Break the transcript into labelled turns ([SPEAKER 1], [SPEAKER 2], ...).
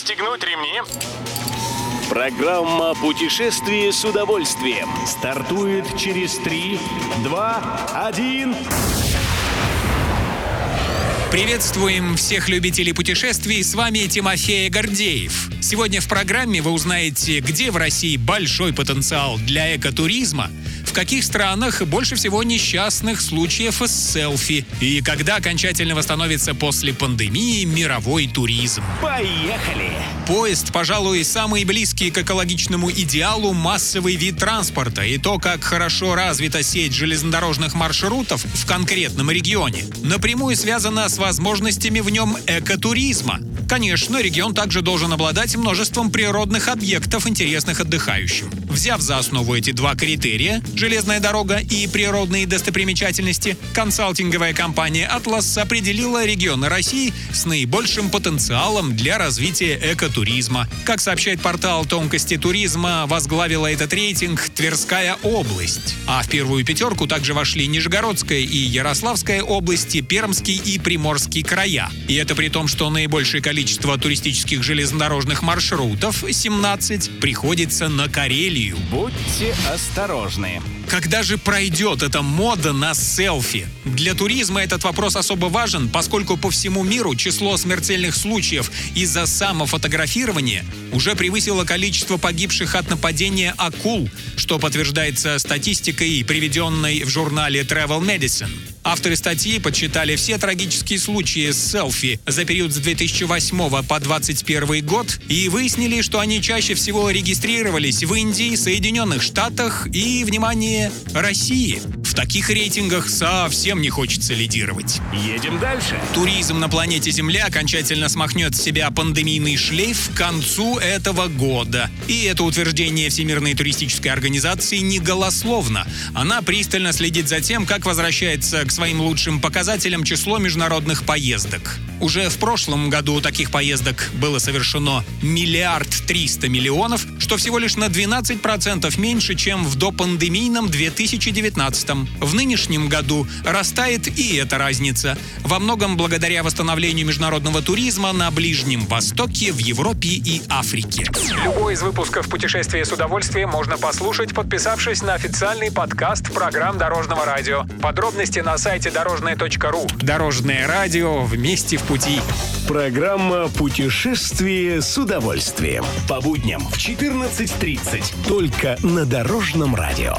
[SPEAKER 1] Пристегнуть ремни.
[SPEAKER 2] Программа «Путешествие с удовольствием» стартует через 3, 2, 1...
[SPEAKER 3] Приветствуем всех любителей путешествий, с вами Тимофей Гордеев. Сегодня в программе вы узнаете, где в России большой потенциал для экотуризма, в каких странах больше всего несчастных случаев с селфи и когда окончательно восстановится после пандемии мировой туризм.
[SPEAKER 2] Поехали!
[SPEAKER 3] Поезд, пожалуй, самый близкий к экологичному идеалу массовый вид транспорта и то, как хорошо развита сеть железнодорожных маршрутов в конкретном регионе, напрямую связано с возможностями в нем экотуризма. Конечно, регион также должен обладать множеством природных объектов, интересных отдыхающим. Взяв за основу эти два критерия – железная дорога и природные достопримечательности, консалтинговая компания «Атлас» определила регионы России с наибольшим потенциалом для развития экотуризма. Как сообщает портал «Тонкости туризма», возглавила этот рейтинг Тверская область. А в первую пятерку также вошли Нижегородская и Ярославская области, Пермский и Приморский края. И это при том, что наибольшее количество туристических железнодорожных маршрутов, 17, приходится на Карелию.
[SPEAKER 2] Будьте осторожны.
[SPEAKER 3] Когда же пройдет эта мода на селфи? Для туризма этот вопрос особо важен, поскольку по всему миру число смертельных случаев из-за самофотографирования уже превысило количество погибших от нападения акул, что подтверждается статистикой, приведенной в журнале Travel Medicine. Авторы статьи подсчитали все трагические случаи с селфи за период с 2008 по 2021 год и выяснили, что они чаще всего регистрировались в Индии, Соединенных Штатах и, внимание, России. В таких рейтингах совсем не хочется лидировать.
[SPEAKER 2] Едем дальше.
[SPEAKER 3] Туризм на планете Земля окончательно смахнет с себя пандемийный шлейф к концу этого года. И это утверждение Всемирной туристической организации не голословно. Она пристально следит за тем, как возвращается к своим лучшим показателям число международных поездок. Уже в прошлом году таких поездок было совершено миллиард триста миллионов, что всего лишь на 12% меньше, чем в допандемийном 2019. В нынешнем году растает и эта разница. Во многом благодаря восстановлению международного туризма на Ближнем Востоке, в Европе и Африке.
[SPEAKER 1] Любой из выпусков «Путешествие с удовольствием» можно послушать, подписавшись на официальный подкаст программ Дорожного радио. Подробности на сайте дорожное.ру.
[SPEAKER 3] Дорожное радио вместе в пути.
[SPEAKER 2] Программа «Путешествие с удовольствием». По будням в 14.30. Только на Дорожном радио.